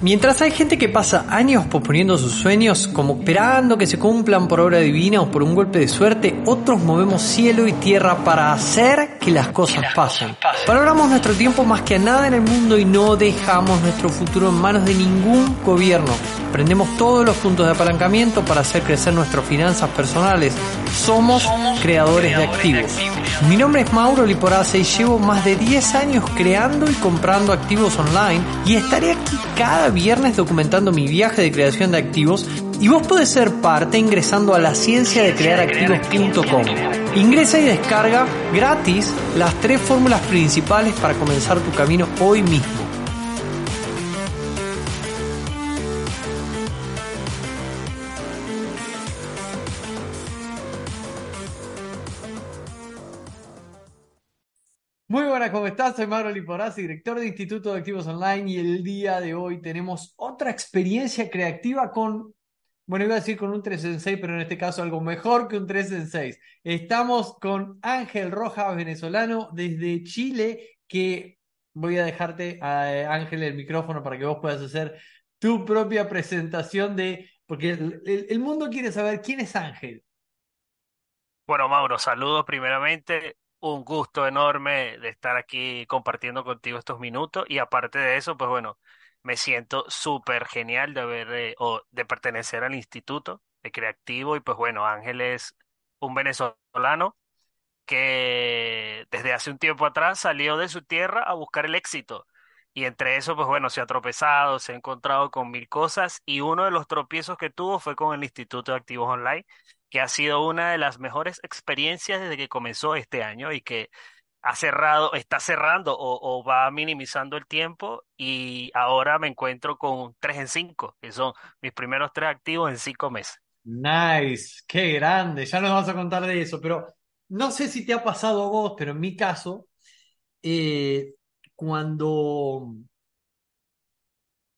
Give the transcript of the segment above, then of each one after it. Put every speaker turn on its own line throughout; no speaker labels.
Mientras hay gente que pasa años posponiendo sus sueños, como esperando que se cumplan por obra divina o por un golpe de suerte, otros movemos cielo y tierra para hacer que las cosas pasen. Valoramos nuestro tiempo más que a nada en el mundo y no dejamos nuestro futuro en manos de ningún gobierno. Aprendemos todos los puntos de apalancamiento para hacer crecer nuestras finanzas personales. Somos, creadores, de activos. Mi nombre es Mauro Liporace y llevo más de 10 años creando y comprando activos online y estaré aquí cada viernes documentando mi viaje de creación de activos y vos podés ser parte ingresando a la ciencia de crear activos.com. Ingresa y descarga gratis las tres fórmulas principales para comenzar tu camino hoy mismo. ¿Cómo estás? Soy Mauro Liporazzi, director de Instituto de Activos Online y el día de hoy tenemos otra experiencia creativa con, bueno, iba a decir con un 3 en 6, pero en este caso algo mejor que un 3 en 6. Estamos con Ángel Rojas, venezolano, desde Chile, que voy a dejarte a eh, Ángel el micrófono para que vos puedas hacer tu propia presentación de, porque el mundo quiere saber quién es Ángel.
Bueno, Mauro, saludos primeramente un gusto enorme de estar aquí compartiendo contigo estos minutos y aparte de eso, pues bueno, me siento súper genial de haber eh, o de pertenecer al Instituto de Creativo y pues bueno, Ángel es un venezolano que desde hace un tiempo atrás salió de su tierra a buscar el éxito. Y entre eso, pues bueno, se ha tropezado, se ha encontrado con mil cosas y uno de los tropiezos que tuvo fue con el Instituto de Activos Online, que ha sido una de las mejores experiencias desde que comenzó este año y que ha cerrado, está cerrando o, va minimizando el tiempo y ahora me encuentro con tres en cinco, que son mis primeros tres activos en cinco meses.
Nice, qué grande, ya nos vamos a contar de eso, pero no sé si te ha pasado a vos, pero en mi caso, eh, cuando,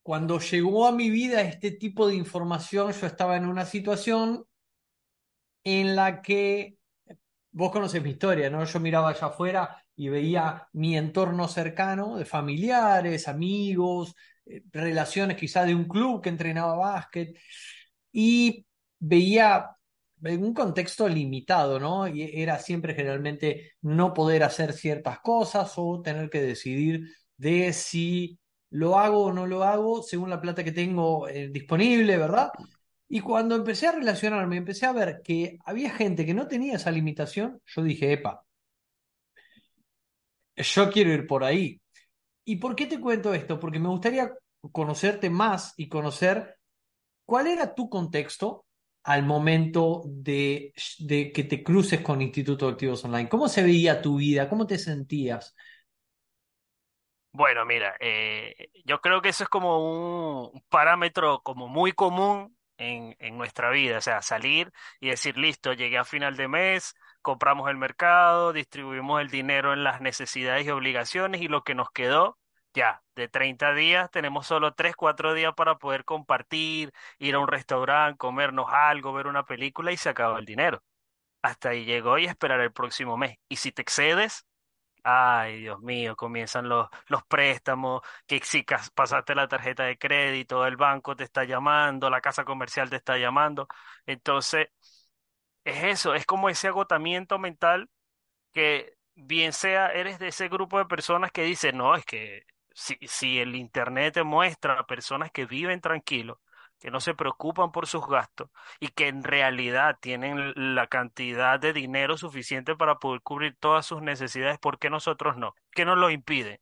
cuando llegó a mi vida este tipo de información, yo estaba en una situación en la que vos conocés mi historia, ¿no? Yo miraba allá afuera y veía mi entorno cercano de familiares, amigos, eh, relaciones quizás de un club que entrenaba básquet y veía un contexto limitado, ¿no? Y era siempre generalmente no poder hacer ciertas cosas o tener que decidir de si lo hago o no lo hago según la plata que tengo eh, disponible, ¿verdad? Y cuando empecé a relacionarme, empecé a ver que había gente que no tenía esa limitación, yo dije, epa, yo quiero ir por ahí. ¿Y por qué te cuento esto? Porque me gustaría conocerte más y conocer cuál era tu contexto al momento de, que te cruces con Instituto de Activos Online. ¿Cómo se veía tu vida? ¿Cómo te sentías?
Bueno, mira, eh, yo creo que eso es como un parámetro como muy común en, nuestra vida, o sea, salir y decir, listo, llegué a final de mes, compramos el mercado, distribuimos el dinero en las necesidades y obligaciones y lo que nos quedó, ya, de 30 días tenemos solo 3, 4 días para poder compartir, ir a un restaurante, comernos algo, ver una película y se acaba el dinero. Hasta ahí llegó y esperar el próximo mes. Y si te excedes, Ay, Dios mío, comienzan los, los préstamos, que si pasaste la tarjeta de crédito, el banco te está llamando, la casa comercial te está llamando. Entonces, es eso, es como ese agotamiento mental que bien sea, eres de ese grupo de personas que dicen, no, es que si, si el internet te muestra a personas que viven tranquilos, que no se preocupan por sus gastos y que en realidad tienen la cantidad de dinero suficiente para poder cubrir todas sus necesidades, ¿por qué nosotros no? ¿Qué nos lo impide?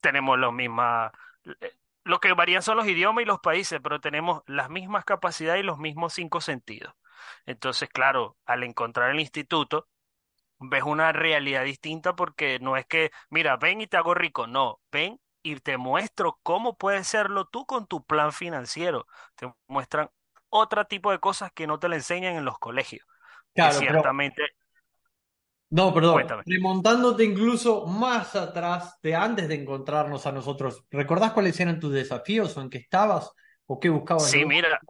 Tenemos los mismas, eh, lo que varían son los idiomas y los países, pero tenemos las mismas capacidades y los mismos cinco sentidos. Entonces, claro, al encontrar el instituto, ves una realidad distinta porque no es que, mira, ven y te hago rico, no, ven y te muestro cómo puedes serlo tú con tu plan financiero. Te muestran otro tipo de cosas que no te le enseñan en los colegios.
Claro, ciertamente. No, perdón. Remontándote incluso más atrás de antes de encontrarnos a nosotros, ¿recordás cuáles eran tus desafíos o en qué estabas o qué buscabas?
Sí, mira,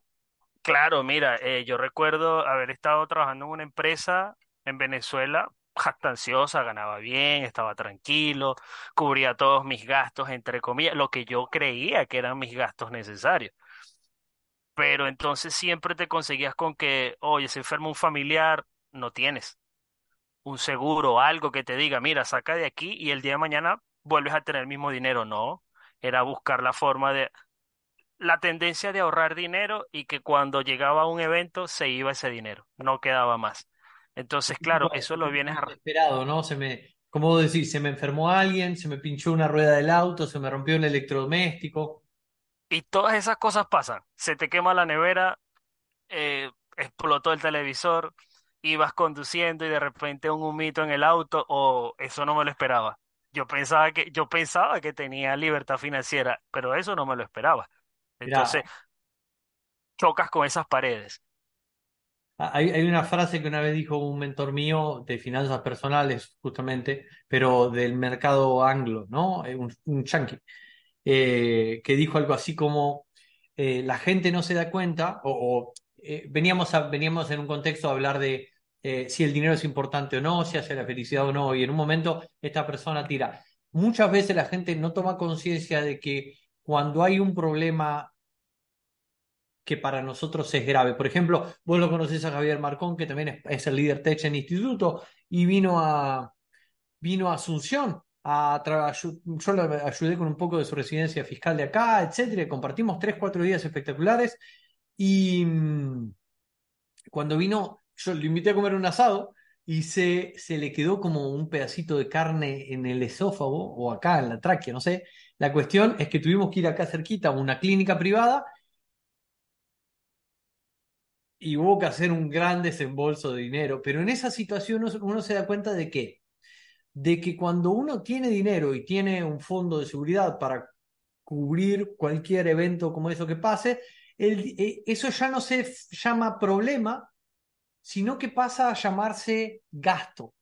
claro, mira, eh, yo recuerdo haber estado trabajando en una empresa en Venezuela jactanciosa, ganaba bien, estaba tranquilo, cubría todos mis gastos, entre comillas, lo que yo creía que eran mis gastos necesarios. Pero entonces siempre te conseguías con que, oye, se enferma un familiar, no tienes un seguro, algo que te diga, mira, saca de aquí y el día de mañana vuelves a tener el mismo dinero. No, era buscar la forma de, la tendencia de ahorrar dinero y que cuando llegaba un evento se iba ese dinero, no quedaba más. Entonces, claro, eso lo vienes a...
Esperado, ¿no? Se me, como vos decís, se me enfermó alguien, se me pinchó una rueda del auto, se me rompió un electrodoméstico.
Y todas esas cosas pasan. Se te quema la nevera, eh, explotó el televisor, ibas conduciendo y de repente un humito en el auto, o eso no me lo esperaba. Yo pensaba que, yo pensaba que tenía libertad financiera, pero eso no me lo esperaba.
Mirá,
Entonces, chocas con esas paredes.
Hay, hay una frase que una vez dijo un mentor mío de finanzas personales, justamente, pero del mercado anglo, ¿no? Eh, Un, un yanqui, eh, que dijo algo así como, eh, la gente no se da cuenta, o, o, eh, veníamos, a- veníamos en un contexto a hablar de eh, si el dinero es importante o no, si hace la felicidad o no, y en un momento esta persona tira. Muchas veces la gente no toma conciencia de que cuando hay un problema que para nosotros es grave. Por ejemplo, vos lo conocés a Javier Marcón, que también es, el líder tech en instituto, y vino a, vino a Asunción. A yo le ayudé con un poco de su residencia fiscal de acá, etcétera. Compartimos tres, cuatro días espectaculares. Y mm, cuando vino, yo lo invité a comer un asado y se, se le quedó como un pedacito de carne en el esófago o acá en la tráquea, no sé. La cuestión es que tuvimos que ir acá cerquita a una clínica privada y hubo que hacer un gran desembolso de dinero, pero en esa situación uno, se da cuenta de que, de que cuando uno tiene dinero y tiene un fondo de seguridad para cubrir cualquier evento como eso que pase, eh, eso ya no se llama problema, sino que pasa a llamarse gasto.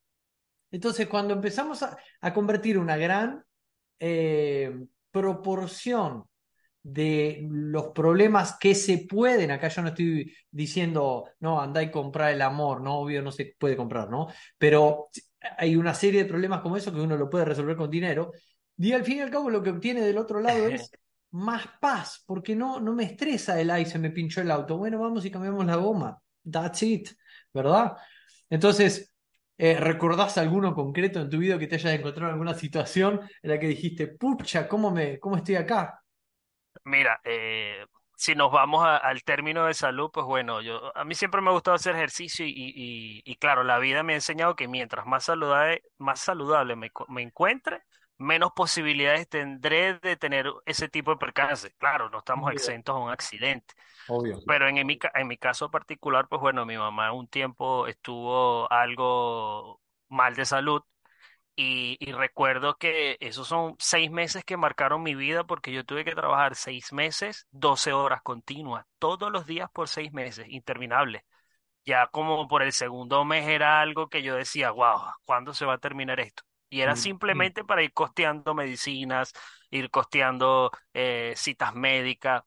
Entonces, cuando empezamos a, a convertir una gran eh, proporción de los problemas que se pueden, acá yo no estoy diciendo, no, andá y comprar el amor, no, obvio no se puede comprar, ¿no? Pero hay una serie de problemas como eso que uno lo puede resolver con dinero, y al fin y al cabo lo que obtiene del otro lado es más paz, porque no, no me estresa el ay, se me pinchó el auto, bueno, vamos y cambiamos la goma, that's it, ¿verdad? Entonces, eh, ¿recordás alguno concreto en tu vida que te hayas encontrado en alguna situación en la que dijiste, pucha, ¿cómo me, cómo estoy acá?
Mira, eh, si nos vamos a- al término de salud, pues bueno, yo a mí siempre me ha gustado hacer ejercicio y, y, y claro, la vida me ha enseñado que mientras más saludable, más saludable me, me encuentre, menos posibilidades tendré de tener ese tipo de percance. Claro, no estamos exentos a un accidente,
Obvio.
pero en, mi, ca- en mi caso particular, pues bueno, mi mamá un tiempo estuvo algo mal de salud. Y, y recuerdo que esos son seis meses que marcaron mi vida porque yo tuve que trabajar seis meses, 12 horas continuas, todos los días por seis meses, interminable. Ya como por el segundo mes era algo que yo decía, wow, ¿cuándo se va a terminar esto? Y era
Mm, sí.
simplemente para ir costeando medicinas, ir costeando eh, citas médicas.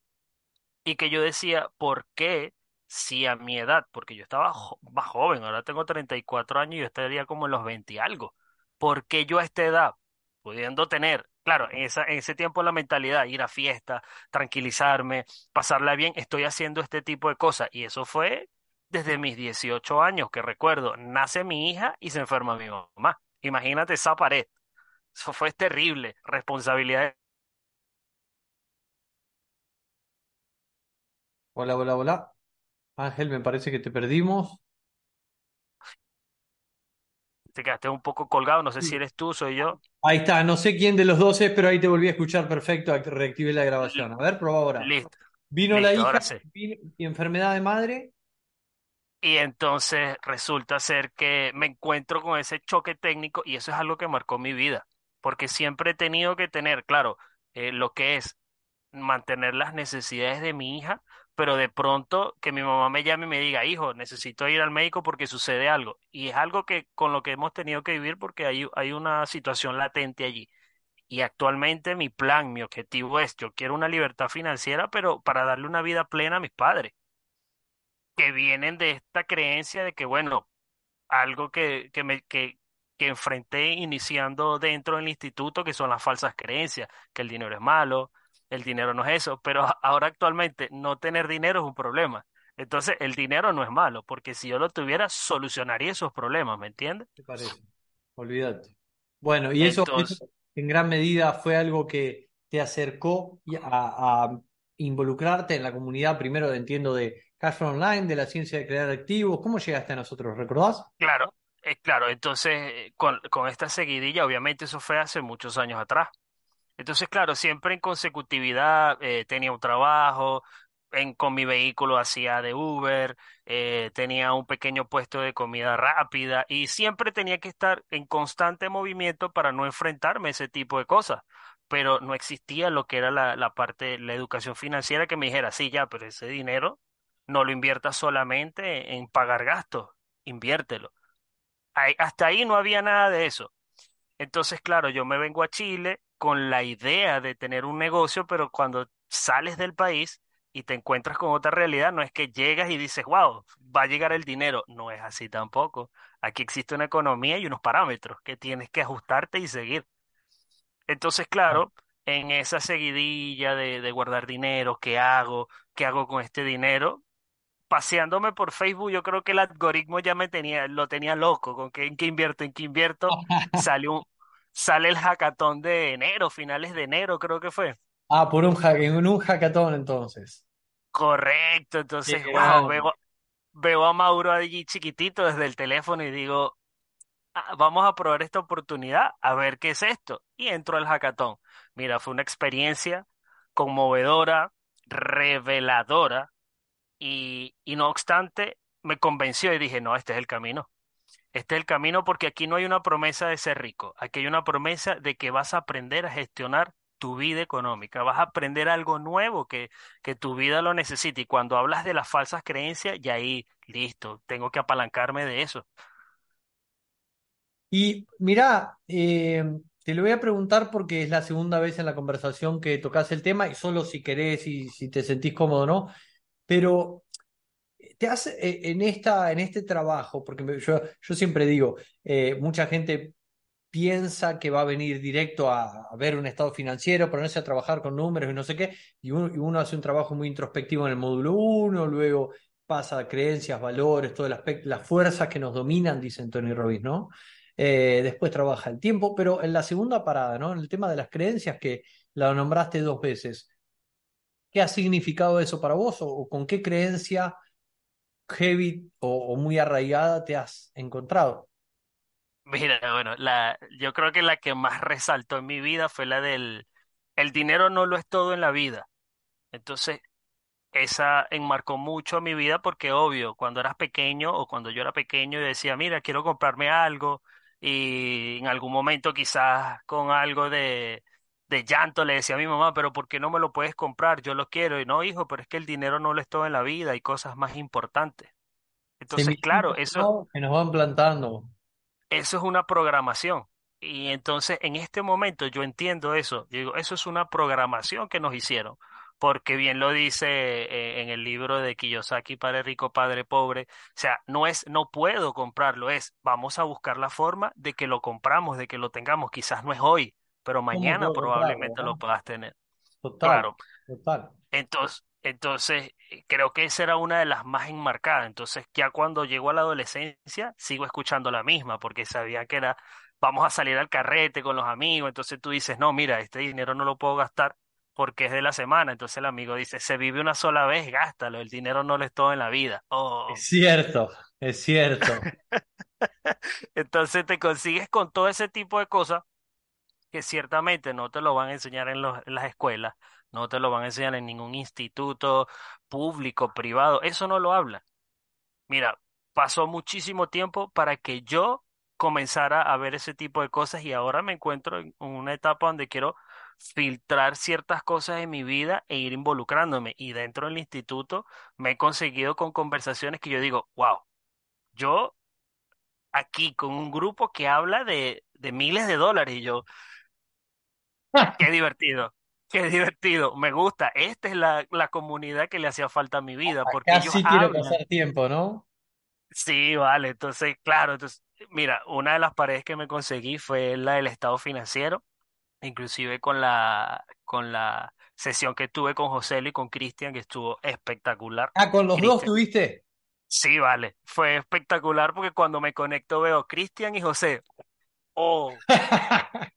Y que yo decía, ¿por qué si a mi edad, porque yo estaba jo- más joven, ahora tengo 34 años y yo estaría como en los 20 y algo, ¿por qué yo a esta edad, pudiendo tener, claro, en esa, en ese tiempo la mentalidad, ir a fiesta, tranquilizarme, pasarla bien, estoy haciendo este tipo de cosas? Y eso fue desde mis 18 años, que recuerdo, nace mi hija y se enferma mi mamá. Imagínate esa pared. Eso fue terrible, responsabilidad
Hola, hola, hola. Ángel, me parece que te perdimos.
Te quedaste un poco colgado, no sé si eres tú, soy yo.
Ahí está, no sé quién de los dos es, pero ahí te volví a escuchar perfecto, act- reactivé la grabación. A ver, prueba ahora.
Listo,
Vino la hija
ahora sí.
vino- y enfermedad de madre.
Y entonces resulta ser que me encuentro con ese choque técnico y eso es algo que marcó mi vida, porque siempre he tenido que tener, claro, eh, lo que es mantener las necesidades de mi hija, pero de pronto que mi mamá me llame y me diga, hijo, necesito ir al médico porque sucede algo. Y es algo que con lo que hemos tenido que vivir porque hay, hay una situación latente allí. Y actualmente mi plan, mi objetivo es, yo quiero una libertad financiera, pero para darle una vida plena a mis padres, que vienen de esta creencia de que, bueno, algo que, que me, que que enfrenté iniciando dentro del instituto, que son las falsas creencias, que el dinero es malo, el dinero no es eso, pero ahora actualmente no tener dinero es un problema. Entonces, el dinero no es malo, porque si yo lo tuviera, solucionaría esos problemas, ¿me entiendes?
¿Te parece? Olvídate. Bueno, y eso, en gran medida fue algo que te acercó a, a involucrarte en la comunidad, primero entiendo de Cashflow Online, de la ciencia de crear activos. ¿Cómo llegaste a nosotros? ¿Recordás?
claro, eh, claro, entonces eh, con, con esta seguidilla, obviamente eso fue hace muchos años atrás. Entonces, claro, siempre en consecutividad eh, tenía un trabajo, en, con mi vehículo hacía de Uber, eh, tenía un pequeño puesto de comida rápida y siempre tenía que estar en constante movimiento para no enfrentarme a ese tipo de cosas. Pero no existía lo que era la, la parte, la educación financiera que me dijera, sí, ya, pero ese dinero no lo inviertas solamente en pagar gastos, inviértelo. Hasta ahí no había nada de eso. Entonces, claro, yo me vengo a Chile con la idea de tener un negocio, pero cuando sales del país y te encuentras con otra realidad, no es que llegas y dices, wow, va a llegar el dinero. No es así tampoco. Aquí existe una economía y unos parámetros que tienes que ajustarte y seguir. Entonces, claro, en esa seguidilla de, de guardar dinero, ¿qué hago? ¿Qué hago con este dinero? Paseándome por Facebook, yo creo que el algoritmo ya me tenía, lo tenía loco, con que en qué invierto, en qué invierto, sale un, sale el hackathon de enero, finales de enero creo que fue.
Ah, por un, hack- en un hackathon entonces.
Correcto,
Qué
entonces, wow, veo, veo a Mauro allí chiquitito desde el teléfono y digo, "Ah, vamos a probar esta oportunidad, a ver qué es esto. Y entro al hackathon. Mira, fue una experiencia conmovedora, reveladora y, y no obstante, me convenció y dije, no, este es el camino. Este es el camino porque aquí no hay una promesa de ser rico, aquí hay una promesa de que vas a aprender a gestionar tu vida económica, vas a aprender algo nuevo que, que tu vida lo necesita. Y cuando hablas de las falsas creencias, ya ahí, listo, tengo que apalancarme de eso.
Y mirá, eh, te lo voy a preguntar porque es la segunda vez en la conversación que tocas el tema y solo si querés y si te sentís cómodo, ¿no? Pero te hace eh, en esta, en este trabajo, porque yo, siempre digo, eh, mucha gente piensa que va a venir directo a, ver un estado financiero, ponerse a trabajar con números y no sé qué, y uno, hace un trabajo muy introspectivo en el módulo uno, luego pasa a creencias, valores, el aspecto, las fuerzas que nos dominan, dice Tony Robbins, ¿no? Eh, después trabaja el tiempo, pero en la segunda parada, ¿no? En el tema de las creencias, que la nombraste dos veces, ¿qué ha significado eso para vos o con qué creencia heavy o, muy arraigada te has encontrado?
Mira, bueno, la, yo creo que la que más resaltó en mi vida fue la del, el dinero no lo es todo en la vida. Entonces, esa enmarcó mucho mi vida porque obvio, cuando eras pequeño o cuando yo era pequeño yo decía, mira, quiero comprarme algo y en algún momento quizás con algo de, de llanto le decía a mi mamá, pero ¿por qué no me lo puedes comprar? Yo lo quiero y no, hijo, pero es que el dinero no lo es todo en la vida, hay cosas más importantes. Entonces, claro, eso,
que nos van plantando.
eso es una programación. Y entonces en este momento yo entiendo eso. Yo digo, eso es una programación que nos hicieron. Porque bien lo dice eh, en el libro de Kiyosaki, Padre Rico, Padre Pobre. O sea, no es, no puedo comprarlo, es vamos a buscar la forma de que lo compramos, de que lo tengamos. Quizás no es hoy, pero
¿Cómo
mañana probablemente lo puedas tener.
Total,
Claro.
total.
Entonces, entonces, eh, creo que esa era una de las más enmarcadas. Entonces, ya cuando llegó a la adolescencia, sigo escuchando la misma, porque sabía que era, vamos a salir al carrete con los amigos. Entonces tú dices, no, mira, este dinero no lo puedo gastar porque es de la semana. Entonces el amigo dice, se vive una sola vez, gástalo, el dinero no lo es todo en la vida. Oh.
Es cierto, es cierto.
Entonces te consigues con todo ese tipo de cosas que ciertamente no te lo van a enseñar en las escuelas, no te lo van a enseñar en ningún instituto público, privado, eso no lo habla. Mira, pasó muchísimo tiempo para que yo comenzara a ver ese tipo de cosas y ahora me encuentro en una etapa donde quiero filtrar ciertas cosas en mi vida e ir involucrándome. Y dentro del instituto me he conseguido con conversaciones que yo digo, wow, yo aquí con un grupo que habla de, de miles de dólares y yo, qué divertido. Qué divertido, me gusta. Esta es la, la comunidad que le hacía falta a mi vida, porque
Acá
ellos
sí quiero
hablan.
pasar tiempo, ¿no?
Sí, vale, entonces, claro, entonces mira, una de las paredes que me conseguí fue la del estado financiero, inclusive con la, con la sesión que tuve con José y con Cristian, que estuvo espectacular.
Ah, con los dos
Cristian,
tuviste.
sí, vale, fue espectacular porque cuando me conecto veo Cristian y José. Oh,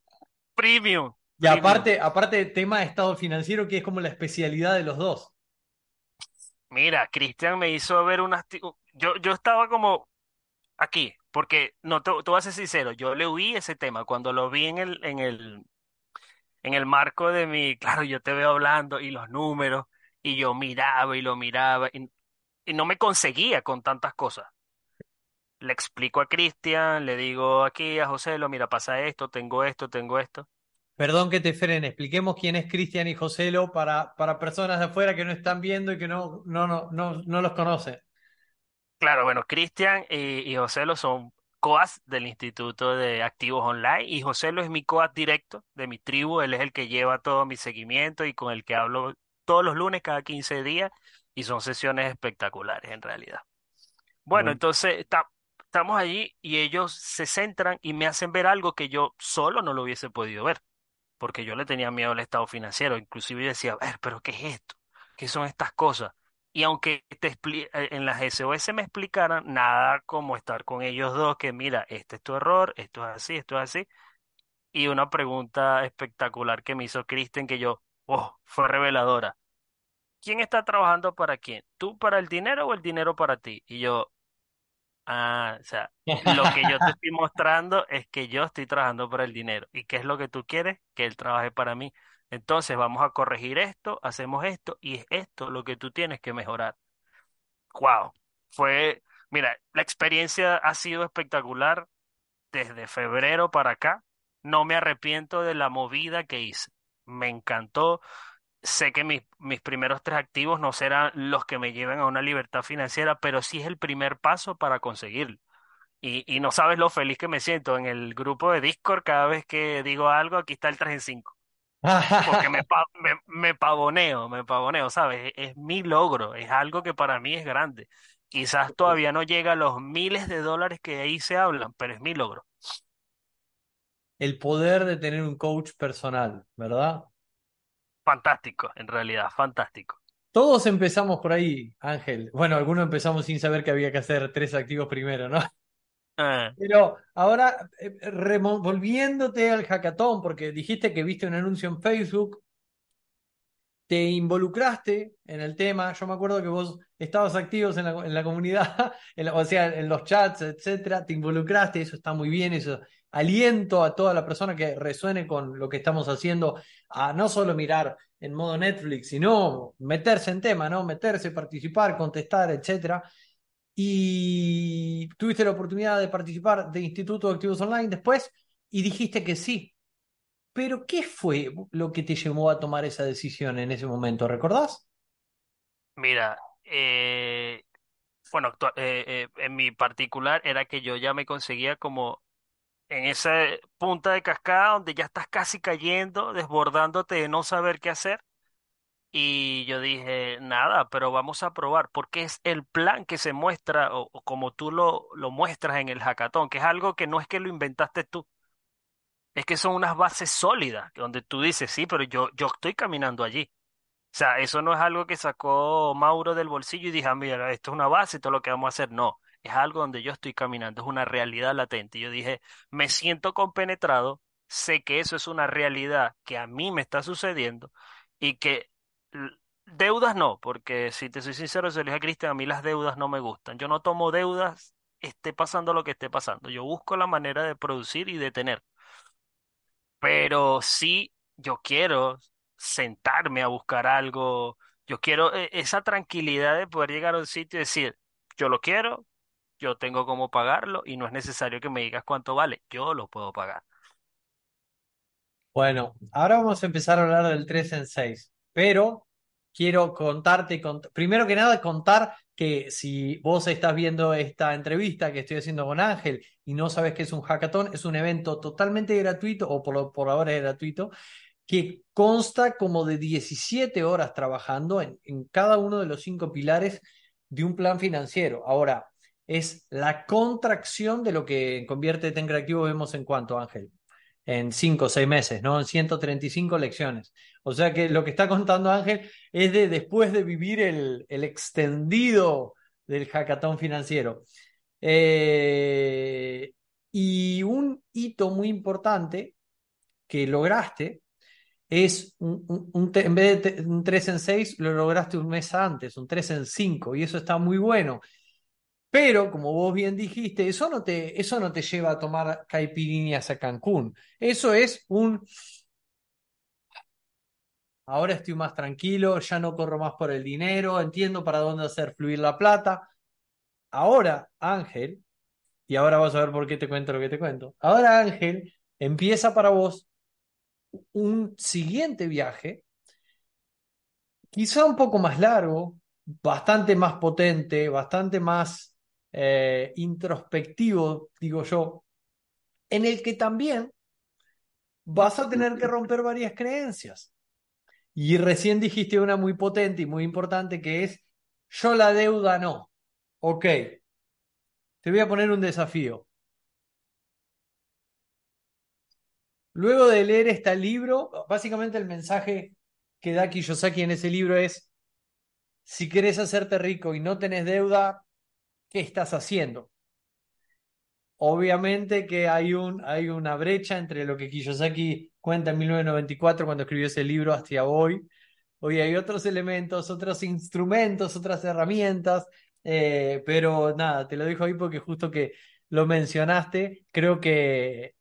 premium,
Y aparte, aparte tema de estado financiero, que es como la especialidad de los dos.
Mira, Cristian me hizo ver unas... Yo, yo estaba como aquí, porque no te, te voy a ser sincero, yo le huí ese tema cuando lo vi en el, en el, en el marco de mi, claro, yo te veo hablando y los números, y yo miraba y lo miraba, y, y no me conseguía con tantas cosas. Le explico a Cristian, le digo aquí a José, lo mira, pasa esto, tengo esto, tengo esto.
Perdón que te frene, expliquemos quién es Cristian y Joselo para, para personas de afuera que no están viendo y que no, no, no, no, no los conocen.
Claro, bueno, Cristian y, y José lo son coas del Instituto de Activos Online y José lo es mi coas directo de mi tribu, él es el que lleva todo mi seguimiento y con el que hablo todos los lunes cada 15 días y son sesiones espectaculares en realidad. Bueno,
Muy-
entonces está- estamos allí y ellos se centran y me hacen ver algo que yo solo no lo hubiese podido ver porque yo le tenía miedo al estado financiero, inclusive decía, a ver, pero ¿qué es esto? ¿Qué son estas cosas? Y aunque te eh, en las SOS me explicaran, nada como estar con ellos dos, que mira, este es tu error, esto es así, esto es así. Y una pregunta espectacular que me hizo Kristen, que yo, oh, fue reveladora. ¿Quién está trabajando para quién? ¿Tú para el dinero o el dinero para ti? Y yo, Ah, o sea, lo que yo te estoy mostrando es que yo estoy trabajando para el dinero. ¿Y qué es lo que tú quieres? Que él trabaje para mí. Entonces vamos a corregir esto, hacemos esto y es esto lo que tú tienes que mejorar. Wow. Fue, mira, la experiencia ha sido espectacular desde febrero para acá. No me arrepiento de la movida que hice. Me encantó. Sé que mis, mis primeros tres activos no serán los que me lleven a una libertad financiera, pero sí es el primer paso para conseguirlo. Y, y no sabes lo feliz que me siento en el grupo de Discord cada vez que digo algo, aquí está el 3 en 5. Porque me, me, me pavoneo, me pavoneo, ¿sabes? Es, es mi logro, es algo que para mí es grande. Quizás todavía no llega a los miles de dólares que ahí se hablan, pero es mi logro.
El poder de tener un coach personal, ¿verdad?
Fantástico, en realidad, fantástico.
Todos empezamos por ahí, Ángel. Bueno, algunos empezamos sin saber que había que hacer tres activos primero, ¿no?
Ah,
Pero ahora, eh, volviéndote al hackathon, porque dijiste que viste un anuncio en Facebook, te involucraste en el tema. Yo me acuerdo que vos estabas activos en la, comunidad, en o sea, en los chats, etcétera. Te involucraste, eso está muy bien, eso. Aliento a toda la persona que resuene con lo que estamos haciendo a no solo mirar en modo Netflix, sino meterse en tema, ¿no? Meterse, participar, contestar, etcétera. Y tuviste la oportunidad de participar de Instituto de Activos Online después y dijiste que sí. Pero, ¿qué fue lo que te llevó a tomar esa decisión en ese momento? ¿Recordás?
mira, eh, bueno, eh, eh, en mi particular era que yo ya me conseguía como en esa punta de cascada donde ya estás casi cayendo, desbordándote de no saber qué hacer. Y yo dije, nada, pero vamos a probar, porque es el plan que se muestra, o, o como tú lo, lo muestras en el hackathon, que es algo que no es que lo inventaste tú, es que son unas bases sólidas, donde tú dices, sí, pero yo, yo estoy caminando allí. O sea, eso no es algo que sacó Mauro del bolsillo y dijo, "Ah, mira, esto es una base todo lo que vamos a hacer. No, es algo donde yo estoy caminando, es una realidad latente. Yo dije, me siento compenetrado, sé que eso es una realidad que a mí me está sucediendo y que deudas no, porque si te soy sincero, se lo dije a Cristian, a mí las deudas no me gustan. Yo no tomo deudas, esté pasando lo que esté pasando. Yo busco la manera de producir y de tener. Pero sí, yo quiero sentarme a buscar algo. Yo quiero eh, esa tranquilidad de poder llegar a un sitio y decir, yo lo quiero, yo tengo cómo pagarlo y no es necesario que me digas cuánto vale, yo lo puedo pagar.
Bueno, ahora vamos a empezar a hablar del 3 en 6, pero quiero contarte, primero que nada, contar que si vos estás viendo esta entrevista que estoy haciendo con Ángel y no sabes qué es un hackathon, es un evento totalmente gratuito, o por, por ahora es gratuito, que consta como de 17 horas trabajando en, cada uno de los cinco pilares de un plan financiero. Ahora, es la contracción de lo que convierte en Creativo vemos en cuanto, Ángel, en 5 o 6 meses, ¿no? En 135 lecciones. O sea que lo que está contando Ángel es de después de vivir el, el extendido del hackathon financiero. Eh, y un hito muy importante que lograste es un, un, en vez de un 3 en 6, lo lograste un mes antes, un 3 en 5, y eso está muy bueno. Pero, como vos bien dijiste, eso no te, eso no te lleva a tomar caipirinhas a Cancún. Eso es un... Ahora estoy más tranquilo, ya no corro más por el dinero, entiendo para dónde hacer fluir la plata. Ahora, Ángel, y ahora vas a ver por qué te cuento lo que te cuento. Ahora, Ángel, empieza para vos un siguiente viaje, quizá un poco más largo, bastante más potente, bastante más eh, introspectivo, digo yo, en el que también vas a tener que romper varias creencias. Y recién dijiste una muy potente y muy importante que es, yo la deuda no. Ok, te voy a poner un desafío. Luego de leer este libro, básicamente el mensaje que da Kiyosaki en ese libro es, si querés hacerte rico y no tenés deuda, ¿qué estás haciendo? Obviamente que hay, un, hay una brecha entre lo que Kiyosaki cuenta en 1994 cuando escribió ese libro hasta hoy. Hoy hay otros elementos, otros instrumentos, otras herramientas, eh, pero nada, te lo dejo ahí porque justo que lo mencionaste, creo que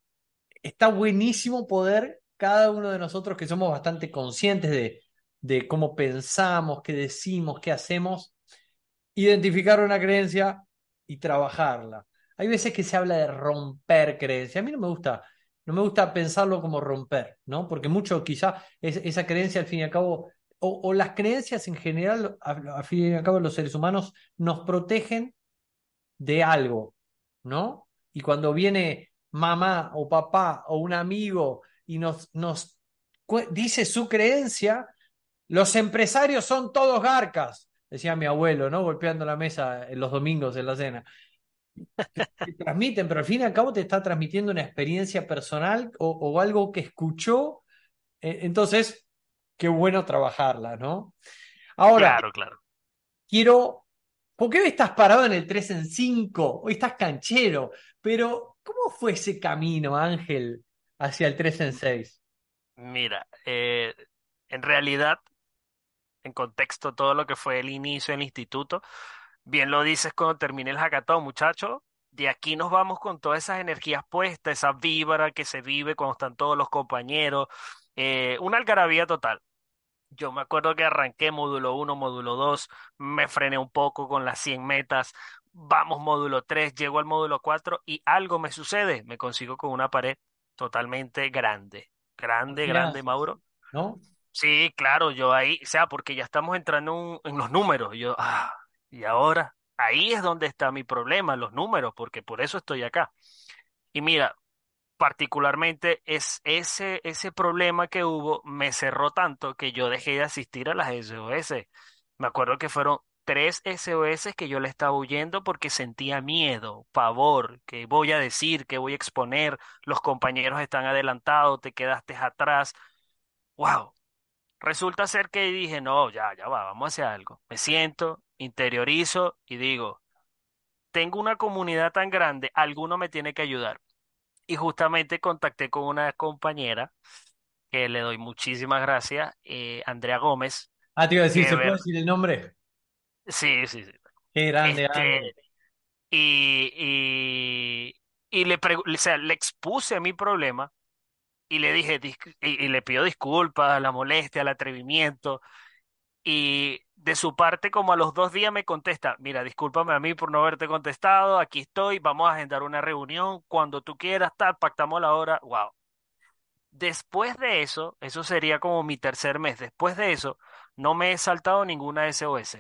está buenísimo poder cada uno de nosotros que somos bastante conscientes de, de cómo pensamos, qué decimos, qué hacemos, identificar una creencia y trabajarla. Hay veces que se habla de romper creencias. A mí no me gusta, no me gusta pensarlo como romper, ¿no? Porque mucho quizá esa creencia al fin y al cabo, o, las creencias en general, al fin y al cabo los seres humanos nos protegen de algo, ¿no? Y cuando viene mamá o papá o un amigo y nos, nos dice su creencia, los empresarios son todos garcas, decía mi abuelo, ¿no? Golpeando la mesa en los domingos en la cena. Te, transmiten, pero al fin y al cabo te está transmitiendo una experiencia personal o, algo que escuchó. Eh, entonces, qué bueno trabajarla, ¿no? Ahora,
claro, claro.
quiero. ¿Por qué estás parado en el 3 en 5? Hoy estás canchero, pero ¿Cómo fue ese camino, Ángel, hacia el 3 en 6?
Mira, eh, en realidad, en contexto, todo lo que fue el inicio del instituto, bien lo dices cuando termine el hackathon, muchacho. De aquí nos vamos con todas esas energías puestas, esa vibra que se vive cuando están todos los compañeros, eh, una algarabía total. Yo me acuerdo que arranqué módulo 1, módulo 2, me frené un poco con las 100 metas, vamos módulo 3, llego al módulo 4 y algo me sucede, me consigo con una pared totalmente grande, grande, grande, Mauro.
¿No?
Sí, claro, yo ahí, o sea, porque ya estamos entrando en los números, yo, ah, y ahora, ahí es donde está mi problema, los números, porque por eso estoy acá. Y mira, particularmente es ese, ese problema que hubo me cerró tanto que yo dejé de asistir a las SOS. Me acuerdo que fueron tres SOS que yo le estaba huyendo porque sentía miedo, pavor, que voy a decir, que voy a exponer, los compañeros están adelantados, te quedaste atrás. Wow. Resulta ser que dije, no, ya, ya va, vamos a hacer algo. Me siento, interiorizo y digo, tengo una comunidad tan grande, alguno me tiene que ayudar. Y justamente contacté con una compañera que le doy muchísimas gracias, eh, Andrea Gómez.
Ah, te iba a decir, ¿se puede decir el nombre?
Sí, sí, sí.
Qué grande,
Este, y, y, y le, o sea, le expuse mi problema y le dije, y, le pido disculpas, la molestia, el atrevimiento. Y de su parte, como a los dos días me contesta, mira, discúlpame a mí por no haberte contestado, aquí estoy, vamos a agendar una reunión, cuando tú quieras, tal, pactamos la hora, wow. Después de eso, eso sería como mi tercer mes, después de eso, no me he saltado ninguna SOS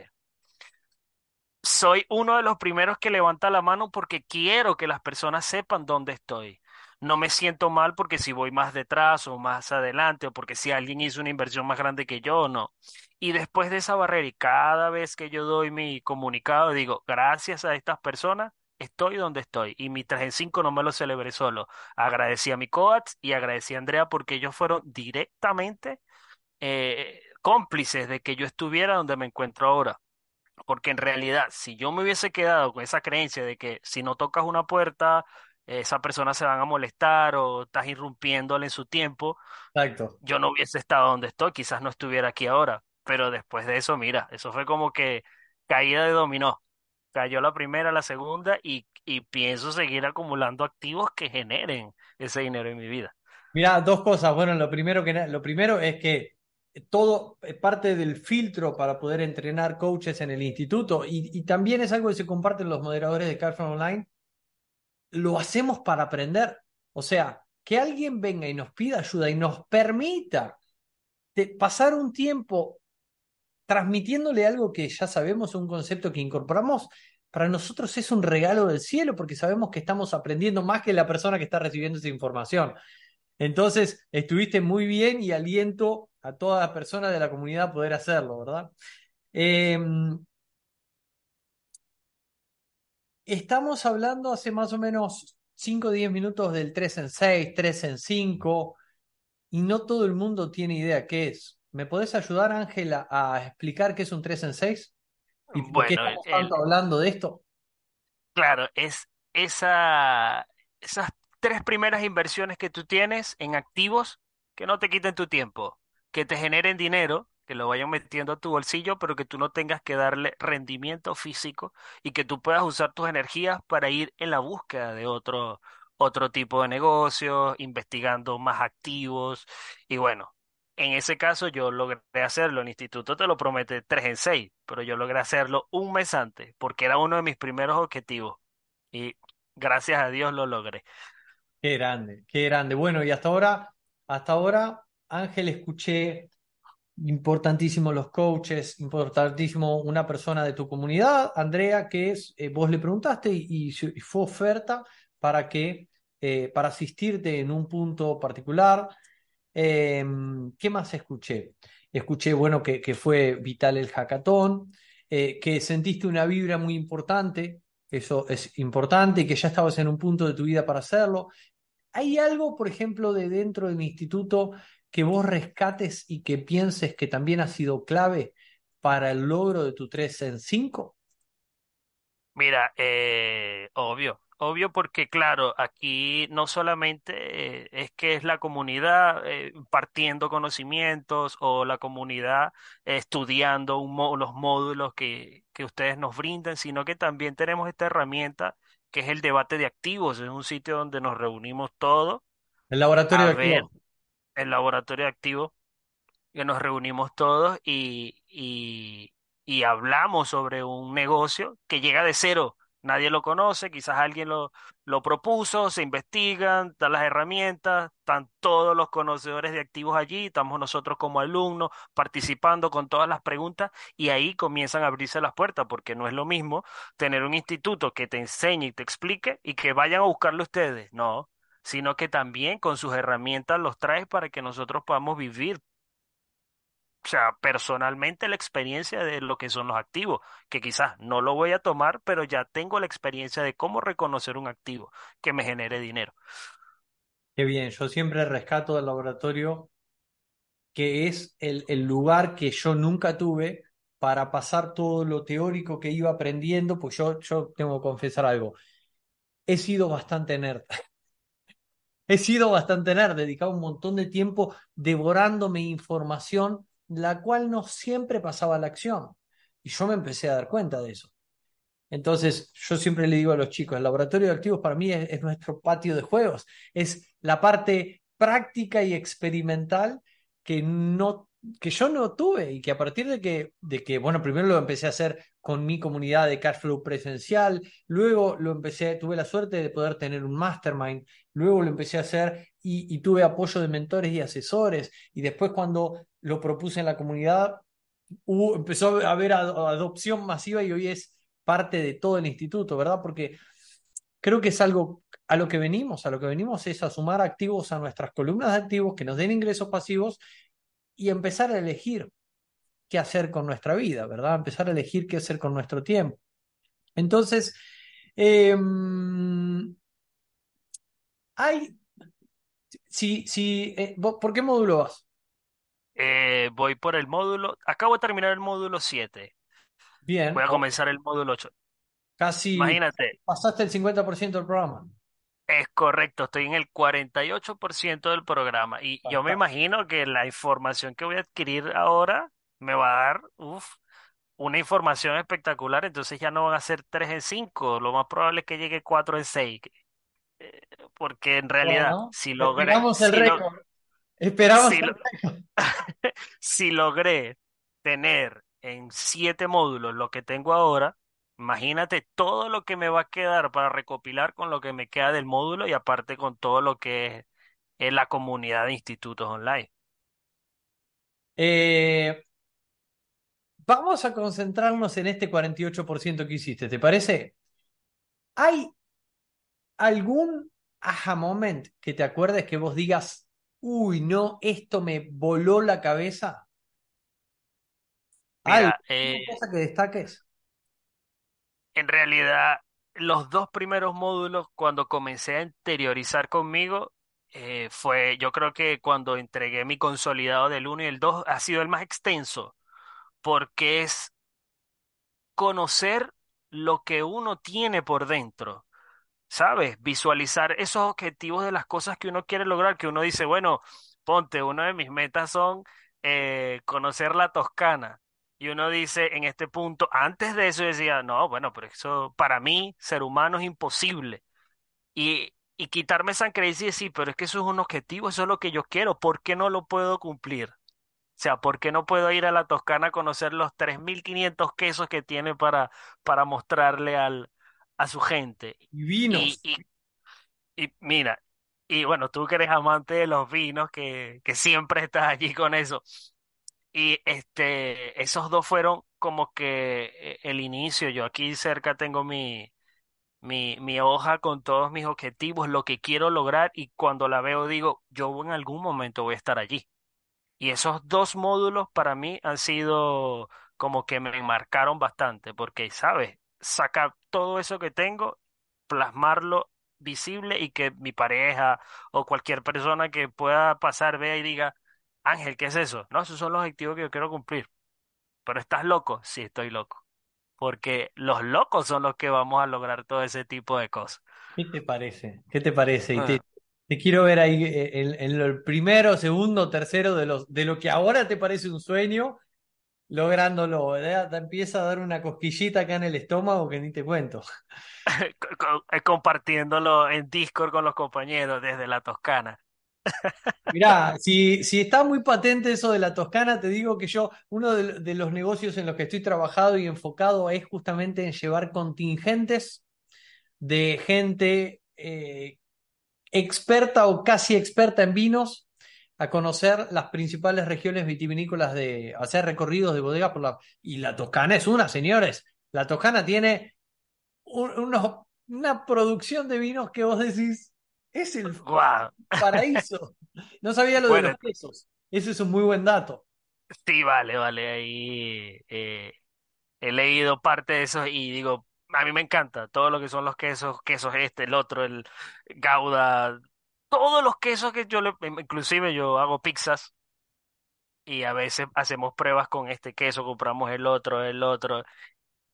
soy uno de los primeros que levanta la mano porque quiero que las personas sepan dónde estoy. No me siento mal porque si voy más detrás o más adelante o porque si alguien hizo una inversión más grande que yo, no. Y después de esa barrera y cada vez que yo doy mi comunicado, digo, gracias a estas personas, estoy donde estoy. Y mi 3 en 5 no me lo celebré solo. Agradecí a mi coach y agradecí a Andrea porque ellos fueron directamente eh, cómplices de que yo estuviera donde me encuentro ahora. Porque en realidad, si yo me hubiese quedado con esa creencia de que si no tocas una puerta, esa persona se van a molestar o estás irrumpiéndole en su tiempo,
Exacto.
yo no hubiese estado donde estoy, quizás no estuviera aquí ahora. Pero después de eso, mira, eso fue como que caída de dominó. Cayó la primera, la segunda y, y pienso seguir acumulando activos que generen ese dinero en mi vida.
Mira, dos cosas. Bueno, lo primero, que, lo primero es que todo es parte del filtro para poder entrenar coaches en el instituto y, y también es algo que se comparten los moderadores de Carfront Online. Lo hacemos para aprender. O sea, que alguien venga y nos pida ayuda y nos permita de pasar un tiempo transmitiéndole algo que ya sabemos, un concepto que incorporamos, para nosotros es un regalo del cielo porque sabemos que estamos aprendiendo más que la persona que está recibiendo esa información. Entonces, estuviste muy bien y aliento a todas las personas de la comunidad a poder hacerlo, ¿verdad? Eh, estamos hablando hace más o menos 5 o 10 minutos del 3 en 6, 3 en 5, y no todo el mundo tiene idea qué es. ¿Me podés ayudar, Ángela, a explicar qué es un 3 en 6? ¿Y por
Bueno,
qué estamos
el,
tanto hablando de esto?
claro, es esa, esas tres primeras inversiones que tú tienes en activos que no te quiten tu tiempo, que te generen dinero, que lo vayan metiendo a tu bolsillo, pero que tú no tengas que darle rendimiento físico y que tú puedas usar tus energías para ir en la búsqueda de otro, otro tipo de negocios, investigando más activos. Y bueno, en ese caso yo logré hacerlo. El instituto te lo promete 3 en 6, pero yo logré hacerlo un mes antes, porque era uno de mis primeros objetivos. Y gracias a Dios lo logré.
Qué grande, qué grande. Bueno, y hasta ahora, hasta ahora, Ángel, escuché importantísimo los coaches, importantísimo una persona de tu comunidad, Andrea, que es, eh, vos le preguntaste y, fue oferta para que, eh, para asistirte en un punto particular. Eh, ¿Qué más escuché? Escuché, bueno, que, que fue vital el hackathon, eh, que sentiste una vibra muy importante, eso es importante, y que ya estabas en un punto de tu vida para hacerlo. ¿Hay algo, por ejemplo, de dentro del instituto que vos rescates y que pienses que también ha sido clave para el logro de tu 3 en 5?
Mira, eh, obvio, obvio porque claro, aquí no solamente eh, es que es la comunidad eh, partiendo conocimientos o la comunidad eh, estudiando un los módulos que, que ustedes nos brindan, sino que también tenemos esta herramienta que es el debate de activos, es un sitio donde nos reunimos todos
El laboratorio
a
de
ver
activos.
El laboratorio de activos que nos reunimos todos y, y, y hablamos sobre un negocio que llega de cero. Nadie lo conoce, quizás alguien lo, lo propuso, se investigan, están las herramientas, están todos los conocedores de activos allí, estamos nosotros como alumnos participando con todas las preguntas y ahí comienzan a abrirse las puertas, porque no es lo mismo tener un instituto que te enseñe y te explique y que vayan a buscarlo ustedes, no, sino que también con sus herramientas los traes para que nosotros podamos vivir o sea, personalmente la experiencia de lo que son los activos, que quizás no lo voy a tomar, pero ya tengo la experiencia de cómo reconocer un activo que me genere dinero.
Qué bien, yo siempre rescato del laboratorio que es el, el lugar que yo nunca tuve para pasar todo lo teórico que iba aprendiendo, pues yo, yo tengo que confesar algo, he sido bastante nerd. He sido bastante nerd, dedicado un montón de tiempo devorándome información, la cual no siempre pasaba a la acción. Y yo me empecé a dar cuenta de eso. Entonces, yo siempre le digo a los chicos, el laboratorio de activos para mí es, es nuestro patio de juegos, es la parte práctica y experimental que no que yo no tuve y que a partir de que, de que, bueno, primero lo empecé a hacer con mi comunidad de Cashflow presencial, luego lo empecé, tuve la suerte de poder tener un mastermind, luego lo empecé a hacer y, y tuve apoyo de mentores y asesores, y después cuando lo propuse en la comunidad, empezó a haber ad- adopción masiva y hoy es parte de todo el instituto, ¿verdad? Porque creo que es algo a lo que venimos, a lo que venimos es a sumar activos a nuestras columnas de activos que nos den ingresos pasivos y empezar a elegir qué hacer con nuestra vida, ¿verdad? Empezar a elegir qué hacer con nuestro tiempo. Entonces, em, hay, si, si, eh, ¿por qué módulo vas?
Eh, voy por el módulo, acabo de terminar el módulo 7.
Bien,
Voy a comenzar el módulo 8.
casi
Imagínate,
pasaste el 50% del programa.
Es correcto, estoy en el 48% del programa y yo me imagino que la información que voy a adquirir ahora me va a dar, uf, una información espectacular, entonces ya no van a ser 3 en 5, lo más probable es que llegue 4 en 6, porque en realidad,
Bueno,
si logré,
esperamos el
si lo,
récord. Esperamos
si
el
lo-
récord.
si logré tener en siete módulos lo que tengo ahora, imagínate todo lo que me va a quedar para recopilar con lo que me queda del módulo y aparte con todo lo que es, la comunidad de institutos online.
Eh, vamos a concentrarnos en este 48% que hiciste, ¿te parece? ¿Hay algún aha moment que te acuerdes que vos digas, uy, no, esto me voló la cabeza? ¿Una
eh,
cosa que destaques?
En realidad, los dos primeros módulos, cuando comencé a interiorizar conmigo, eh, fue, yo creo que cuando entregué mi consolidado del uno y el 2 ha sido el más extenso, porque es conocer lo que uno tiene por dentro, ¿sabes? Visualizar esos objetivos de las cosas que uno quiere lograr, que uno dice, bueno, ponte, una de mis metas son eh, conocer la Toscana. Y uno dice en este punto, antes de eso decía, no, bueno, pero eso para mí, ser humano, es imposible. Y, y quitarme esa creencia y decir, pero es que eso es un objetivo, eso es lo que yo quiero, ¿por qué no lo puedo cumplir? O sea, ¿por qué no puedo ir a la Toscana a conocer los 3.500 quesos que tiene para, para mostrarle al, a su gente? Y,
Divinos.
y, y mira, y bueno, tú que eres amante de los vinos, que, que siempre estás allí con eso. Y este, esos dos fueron como que eh, el inicio. Yo aquí cerca tengo mi, mi, mi hoja con todos mis objetivos, lo que quiero lograr, y cuando la veo digo, yo en algún momento voy a estar allí. Y esos dos módulos para mí han sido como que me marcaron bastante, porque, ¿sabes? Sacar todo eso que tengo, plasmarlo visible y que mi pareja o cualquier persona que pueda pasar vea y diga, Ángel, ¿qué es eso? No, esos son los objetivos que yo quiero cumplir. Pero ¿estás loco? Sí, estoy loco. Porque los locos son los que vamos a lograr todo ese tipo de cosas.
¿Qué te parece? ¿Qué te parece? Y te,
Ah.
te quiero ver ahí eh, en, en el primero, segundo, tercero de, los, de lo que ahora te parece un sueño, lográndolo. ¿verdad? Te empieza a dar una cosquillita acá en el estómago que ni te cuento.
Eh, Compartiéndolo en Discord con los compañeros desde la Toscana.
Mirá, si, está muy patente eso de la Toscana, te digo que yo, uno de, los negocios en los que estoy trabajado y enfocado es justamente en llevar contingentes de gente eh, experta o casi experta en vinos a conocer las principales regiones vitivinícolas de, hacer recorridos de bodega por la, y la Toscana es una, señores. La Toscana tiene una producción de vinos que vos decís, es el paraíso. No sabía lo de los quesos. Ese es un muy buen dato.
sí, vale, vale. Ahí eh, he leído parte de eso y digo, a mí me encanta todo lo que son los quesos, quesos este, el otro, el Gouda, todos los quesos que yo le, inclusive yo hago pizzas y a veces hacemos pruebas con este queso, compramos el otro, el otro,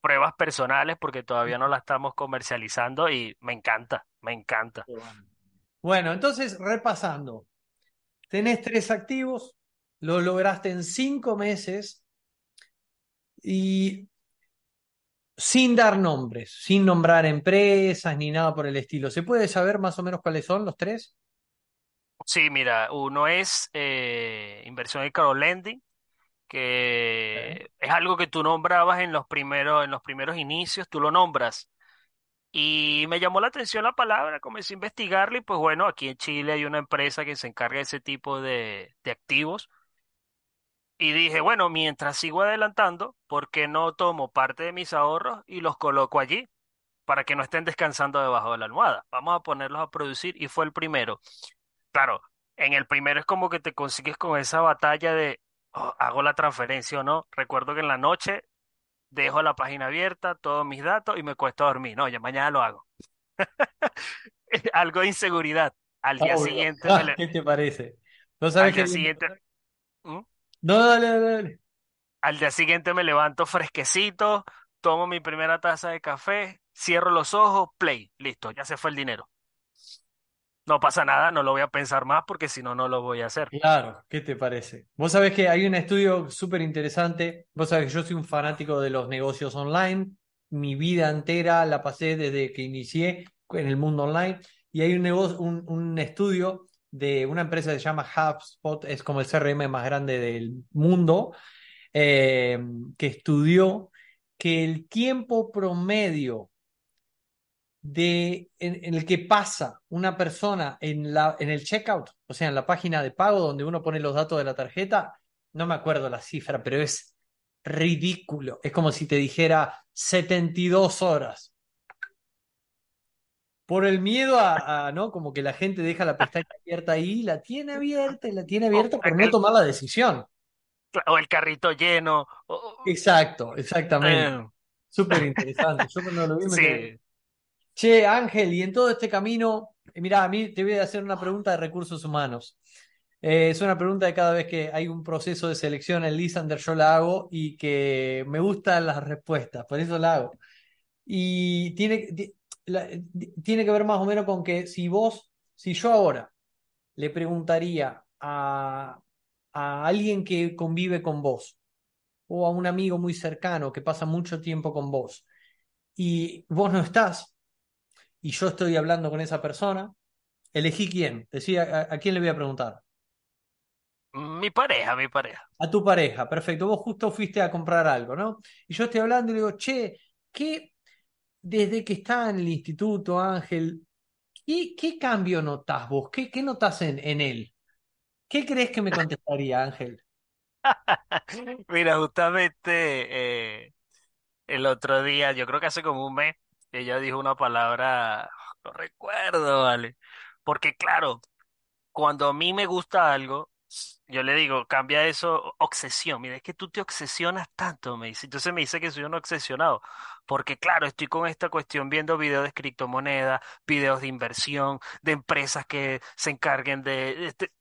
pruebas personales porque todavía no la estamos comercializando y me encanta, me encanta.
Bueno, entonces, repasando. Tenés tres activos, lo lograste en cinco meses y sin dar nombres, sin nombrar empresas ni nada por el estilo. ¿Se puede saber más o menos cuáles son los tres?
Sí, mira, uno es eh, inversión en crowdlending, que es algo que tú nombrabas en los primeros, en los primeros inicios, tú lo nombras. Y me llamó la atención la palabra, comencé a investigarlo y pues bueno, aquí en Chile hay una empresa que se encarga de ese tipo de, de activos. Y dije, bueno, mientras sigo adelantando, ¿por qué no tomo parte de mis ahorros y los coloco allí? para que no estén descansando debajo de la almohada. Vamos a ponerlos a producir y fue el primero. Claro, en el primero es como que te consigues con esa batalla de, "Oh, ¿hago la transferencia o no? Recuerdo que en la noche dejo la página abierta, todos mis datos y me cuesta dormir. No, ya mañana lo hago. Algo de inseguridad. Al día
Obvio.
siguiente le-
¿Qué te parece? ¿No
al
sabes qué?
día siguiente, ¿Mm?
No, dale, dale, dale.
Al día siguiente me levanto fresquecito, tomo mi primera taza de café, cierro los ojos, play, listo, ya se fue el dinero. No pasa nada, no lo voy a pensar más porque si no, no lo voy a hacer.
Claro, ¿qué te parece? Vos sabés que hay un estudio súper interesante. Vos sabés que yo soy un fanático de los negocios online. Mi vida entera la pasé desde que inicié en el mundo online. Y hay un negocio, un, estudio de una empresa que se llama HubSpot, es como el CRM más grande del mundo, eh, que estudió que el tiempo promedio de, en, en el que pasa una persona en, la, en el checkout, o sea, en la página de pago donde uno pone los datos de la tarjeta, no me acuerdo la cifra, pero es ridículo. Es como si te dijera 72 horas. Por el miedo a, a, ¿no? Como que la gente deja la pestaña abierta ahí, la tiene abierta y la tiene abierta por no tomar la decisión.
o el carrito lleno. o-
Exacto, exactamente.
eh,
Súper interesante. Yo cuando lo vi me
sí,
Che, Ángel, y en todo este camino, eh, mirá, a mí te voy a hacer una pregunta de recursos humanos. Eh, es una pregunta de cada vez que hay un proceso de selección en Lisander, yo la hago y que me gustan las respuestas, por eso la hago. Y tiene, tiene que ver más o menos con que si vos, si yo ahora le preguntaría a, a alguien que convive con vos o a un amigo muy cercano que pasa mucho tiempo con vos y vos no estás y yo estoy hablando con esa persona, elegí quién. Decía, ¿a, a quién le voy a preguntar?
mi pareja, mi pareja.
A tu pareja, perfecto. Vos justo fuiste a comprar algo, ¿no? Y yo estoy hablando y le digo, che, ¿qué, desde que está en el instituto, Ángel, ¿qué, qué cambio notás vos? ¿Qué, qué notás en, en él? ¿Qué crees que me contestaría, Ángel?
Mira, justamente eh, el otro día, yo creo que hace como un mes, ella dijo una palabra, no recuerdo, ¿vale? Porque claro, cuando a mí me gusta algo, yo le digo, cambia eso, obsesión. Mira, es que tú te obsesionas tanto, me dice. Entonces me dice que soy un obsesionado. Porque claro, estoy con esta cuestión viendo videos de criptomonedas, videos de inversión, de empresas que se encarguen de... este-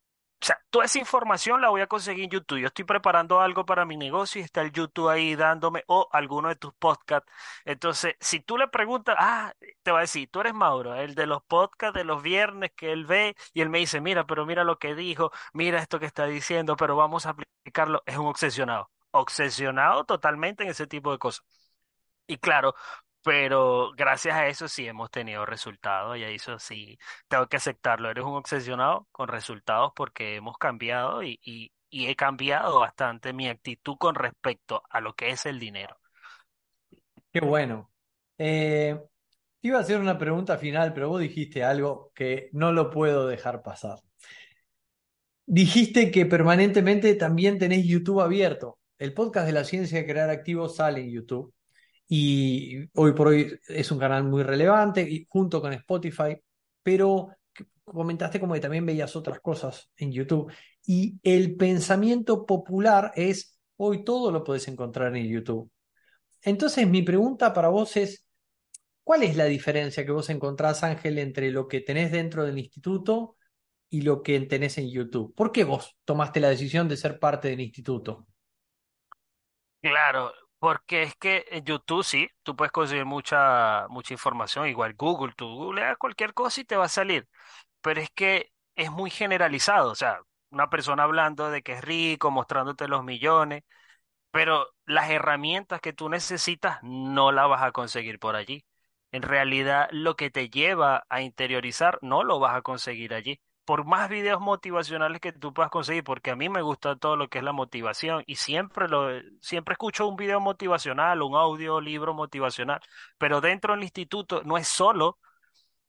o sea, toda esa información la voy a conseguir en YouTube. Yo estoy preparando algo para mi negocio y está el YouTube ahí dándome, o alguno de tus podcasts. Entonces, si tú le preguntas, ah, te va a decir, tú eres Mauro, el de los podcasts de los viernes que él ve y él me dice, mira, pero mira lo que dijo, mira esto que está diciendo, pero vamos a aplicarlo. Es un obsesionado, obsesionado totalmente en ese tipo de cosas. Y claro, pero gracias a eso sí hemos tenido resultados y a eso sí tengo que aceptarlo. Eres un obsesionado con resultados porque hemos cambiado y, he cambiado bastante mi actitud con respecto a lo que es el dinero.
Qué bueno. Eh, iba a hacer una pregunta final, pero vos dijiste algo que no lo puedo dejar pasar. Dijiste que permanentemente también tenés YouTube abierto. El podcast de la ciencia de crear activos sale en YouTube y hoy por hoy es un canal muy relevante y junto con Spotify, pero comentaste como que también veías otras cosas en YouTube y el pensamiento popular es hoy todo lo puedes encontrar en YouTube. Entonces mi pregunta para vos es, ¿cuál es la diferencia que vos encontrás, Ángel, entre lo que tenés dentro del instituto y lo que tenés en YouTube? ¿Por qué vos tomaste la decisión de ser parte del instituto?
Claro, porque es que en YouTube sí, tú puedes conseguir mucha, mucha información, igual Google, tú googleas cualquier cosa y te va a salir, pero es que es muy generalizado, o sea, una persona hablando de que es rico, mostrándote los millones, pero las herramientas que tú necesitas no las vas a conseguir por allí. En realidad, lo que te lleva a interiorizar no lo vas a conseguir allí. Por más videos motivacionales que tú puedas conseguir, porque a mí me gusta todo lo que es la motivación y siempre lo, siempre escucho un video motivacional, un audio, libro motivacional, pero dentro del instituto no es solo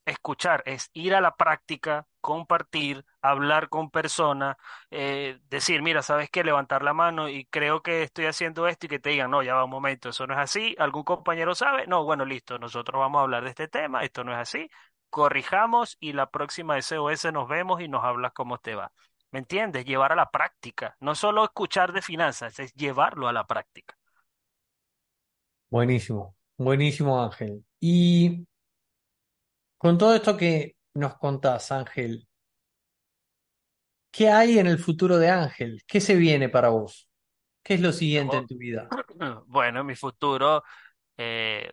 escuchar, es ir a la práctica, compartir, hablar con personas, eh, decir, mira, ¿sabes qué? Levantar la mano y creo que estoy haciendo esto y que te digan, no, ya va un momento, eso no es así, ¿algún compañero sabe? No, bueno, listo, nosotros vamos a hablar de este tema, esto no es así, corrijamos y la próxima SOS nos vemos y nos hablas cómo te va. ¿Me entiendes? Llevar a la práctica, no solo escuchar de finanzas, es llevarlo a la práctica.
Buenísimo, buenísimo Ángel. Y con todo esto que nos contás, Ángel, ¿qué hay en el futuro de Ángel? ¿Qué se viene para vos? ¿Qué es lo siguiente en tu vida?
bueno, en mi futuro eh,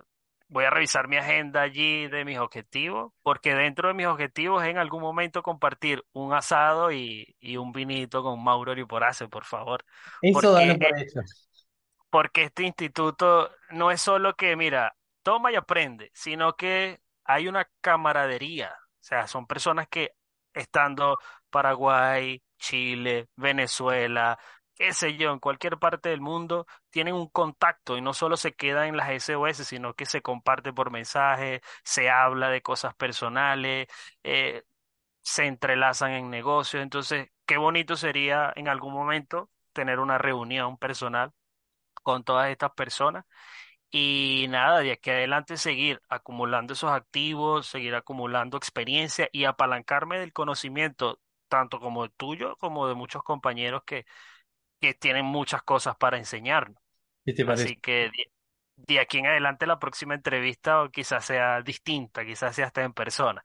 voy a revisar mi agenda allí de mis objetivos, porque dentro de mis objetivos es en algún momento compartir un asado y, y un vinito con Mauro Liporace, por favor,
Eso
porque
por hecho.
porque este instituto no es solo que, mira, toma y aprende, sino que hay una camaradería. O sea, son personas que estando Paraguay, Chile, Venezuela, qué sé yo, en cualquier parte del mundo, tienen un contacto y no solo se queda en las SOS, sino que se comparte por mensaje, se habla de cosas personales, eh, se entrelazan en negocios. Entonces, qué bonito sería en algún momento tener una reunión personal con todas estas personas. Y nada, de aquí adelante seguir acumulando esos activos, seguir acumulando experiencia y apalancarme del conocimiento, tanto como el tuyo como de muchos compañeros que, que tienen muchas cosas para enseñarnos.
¿Qué te parece?
Así que de, de aquí en adelante la próxima entrevista quizás sea distinta, quizás sea hasta en persona.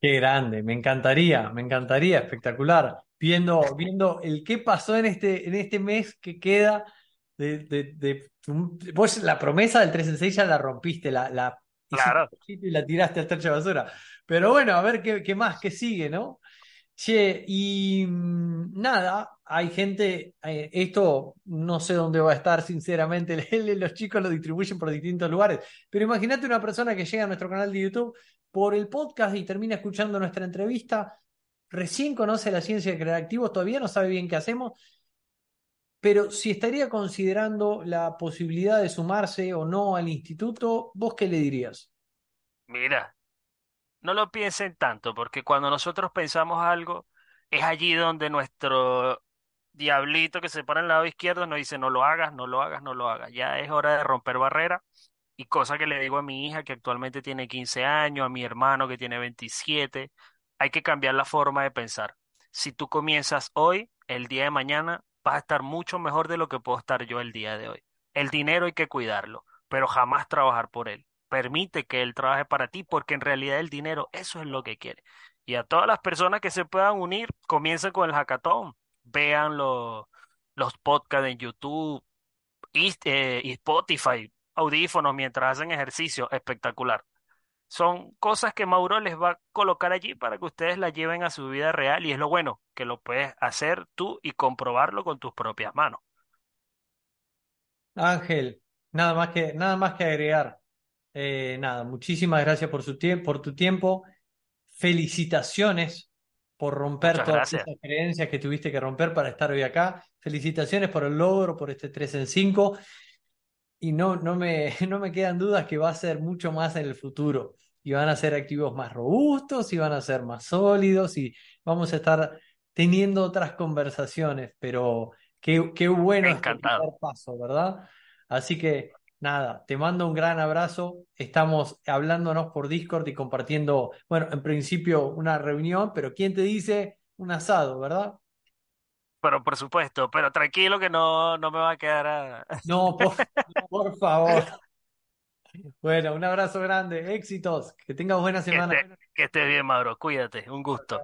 Qué grande, me encantaría, me encantaría, espectacular. Viendo, viendo el qué pasó en este, en este mes que queda de, de, de- vos la promesa del 3 en 6 ya la rompiste, la, la
Claro,
y la tiraste al tacho de basura. Pero bueno, a ver qué, qué más, qué sigue, ¿no? Che, y mm, nada, hay gente, eh, esto no sé dónde va a estar, sinceramente, los chicos lo distribuyen por distintos lugares, pero imagínate una persona que llega a nuestro canal de YouTube por el podcast y termina escuchando nuestra entrevista, recién conoce la ciencia de crear todavía no sabe bien qué hacemos, pero si estaría considerando la posibilidad de sumarse o no al instituto, ¿vos qué le dirías?
mira, no lo piensen tanto, porque cuando nosotros pensamos algo, es allí donde nuestro diablito que se pone al lado izquierdo nos dice no lo hagas, no lo hagas, no lo hagas. Ya es hora de romper barreras y cosa que le digo a mi hija que actualmente tiene 15 años, a mi hermano que tiene 27, hay que cambiar la forma de pensar. Si tú comienzas hoy, el día de mañana vas a estar mucho mejor de lo que puedo estar yo el día de hoy. El dinero hay que cuidarlo, pero jamás trabajar por él. Permite que él trabaje para ti porque en realidad el dinero eso es lo que quiere. Y a todas las personas que se puedan unir, comiencen con el hackathon vean los, los podcasts en YouTube y, eh, y Spotify, audífonos mientras hacen ejercicio, espectacular. Son cosas que Mauro les va a colocar allí para que ustedes las lleven a su vida real y es lo bueno, que lo puedes hacer tú y comprobarlo con tus propias manos.
Ángel, nada más que, nada más que agregar. Eh, nada, muchísimas gracias por su por tu tiempo. Felicitaciones por romper
Muchas
todas
gracias.
esas creencias que tuviste que romper para estar hoy acá. Felicitaciones por el logro, por este 3 en 5. Y no, no me, no me quedan dudas que va a ser mucho más en el futuro. Y van a ser activos más robustos, y van a ser más sólidos, y vamos a estar teniendo otras conversaciones. Pero qué, qué bueno este
Encantado.
primer paso, ¿verdad? Así que nada, te mando un gran abrazo. Estamos hablándonos por Discord y compartiendo, bueno, en principio una reunión, pero ¿quién te dice un asado, ¿verdad?
Pero por supuesto, pero tranquilo que no, no me va a quedar a...
No, por, por favor. Bueno, un abrazo grande, éxitos, que tengas buena semana.
que esté bien, Mauro. Cuídate. Un gusto.